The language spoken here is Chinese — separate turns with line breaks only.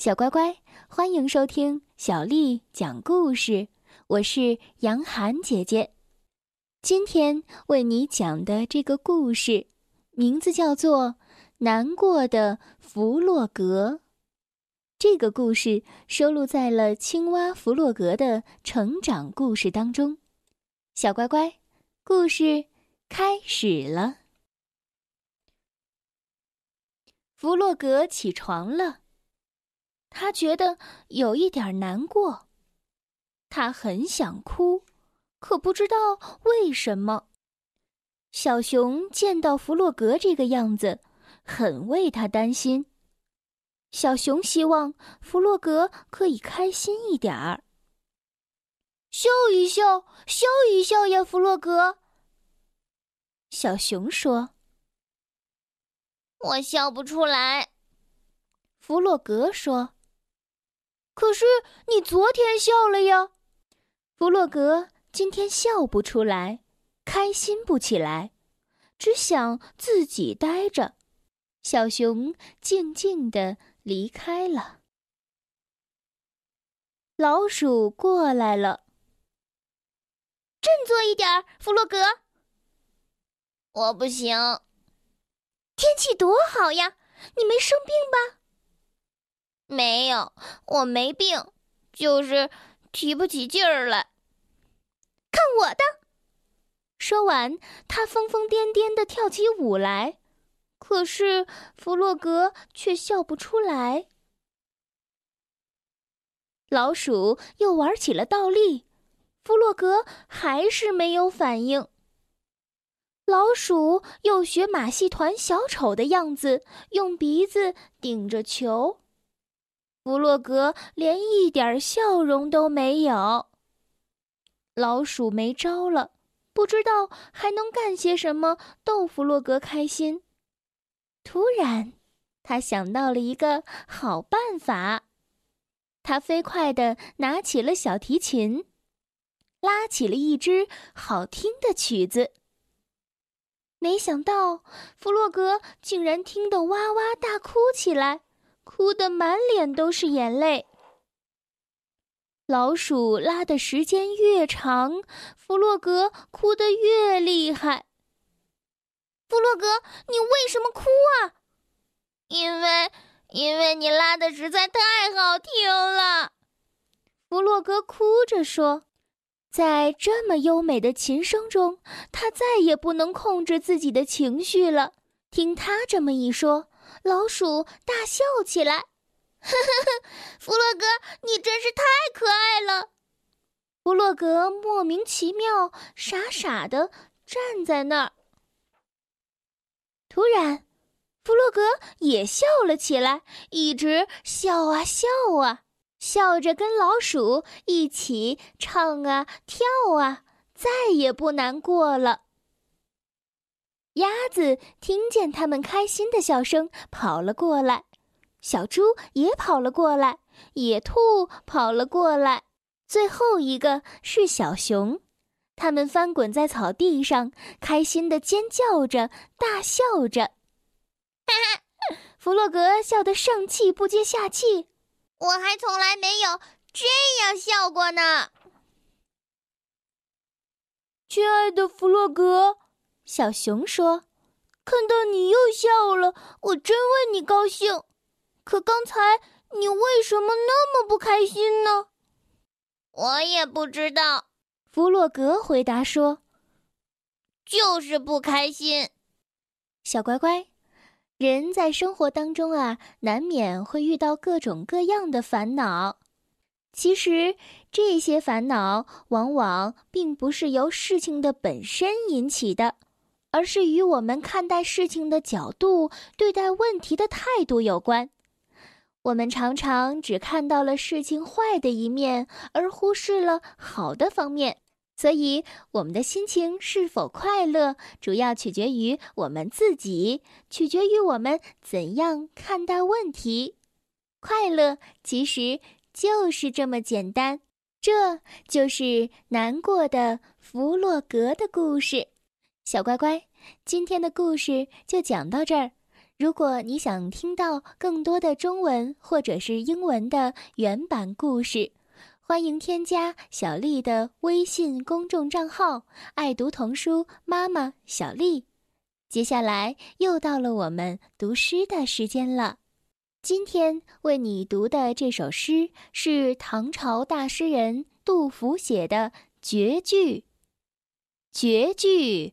小乖乖，欢迎收听小丽讲故事。我是杨涵姐姐，今天为你讲的这个故事，名字叫做《难过的弗洛格》。这个故事收录在了青蛙弗洛格的成长故事当中。小乖乖，故事开始了。弗洛格起床了。他觉得有一点难过，他很想哭，可不知道为什么。小熊见到弗洛格这个样子，很为他担心。小熊希望弗洛格可以开心一点儿，
笑一笑，笑一笑呀，弗洛格。
小熊说：“
我笑不出来。”
弗洛格说。
可是你昨天笑了呀，
弗洛格今天笑不出来，开心不起来，只想自己待着。小熊静静的离开了。老鼠过来了，
振作一点，弗洛格。我不行。天气多好呀，你没生病吧？没有，我没病，就是提不起劲儿来。看我的！
说完，他疯疯癫癫的跳起舞来。可是弗洛格却笑不出来。老鼠又玩起了倒立，弗洛格还是没有反应。老鼠又学马戏团小丑的样子，用鼻子顶着球。弗洛格连一点笑容都没有。老鼠没招了，不知道还能干些什么逗弗洛格开心。突然，他想到了一个好办法。他飞快地拿起了小提琴，拉起了一支好听的曲子。没想到，弗洛格竟然听得哇哇大哭起来。哭得满脸都是眼泪。老鼠拉的时间越长，弗洛格哭得越厉害。
弗洛格，你为什么哭啊？因为，因为你拉的实在太好听了。
弗洛格哭着说：“在这么优美的琴声中，他再也不能控制自己的情绪了。”听他这么一说。老鼠大笑起来，
呵呵呵，弗洛格，你真是太可爱了。
弗洛格莫名其妙、傻傻的站在那儿。突然，弗洛格也笑了起来，一直笑啊笑啊，笑着跟老鼠一起唱啊跳啊，再也不难过了。鸭子听见他们开心的笑声，跑了过来；小猪也跑了过来，野兔跑了过来，最后一个是小熊。他们翻滚在草地上，开心的尖叫着，大笑着。
哈哈，
弗洛格笑得上气不接下气。
我还从来没有这样笑过呢。
亲爱的弗洛格。
小熊说：“
看到你又笑了，我真为你高兴。可刚才你为什么那么不开心呢？”
我也不知道。
弗洛格回答说：“
就是不开心。”
小乖乖，人在生活当中啊，难免会遇到各种各样的烦恼。其实这些烦恼往往并不是由事情的本身引起的。而是与我们看待事情的角度、对待问题的态度有关。我们常常只看到了事情坏的一面，而忽视了好的方面。所以，我们的心情是否快乐，主要取决于我们自己，取决于我们怎样看待问题。快乐其实就是这么简单。这就是难过的弗洛格的故事。小乖乖，今天的故事就讲到这儿。如果你想听到更多的中文或者是英文的原版故事，欢迎添加小丽的微信公众账号“爱读童书妈妈小丽”。接下来又到了我们读诗的时间了。今天为你读的这首诗是唐朝大诗人杜甫写的绝句。绝句，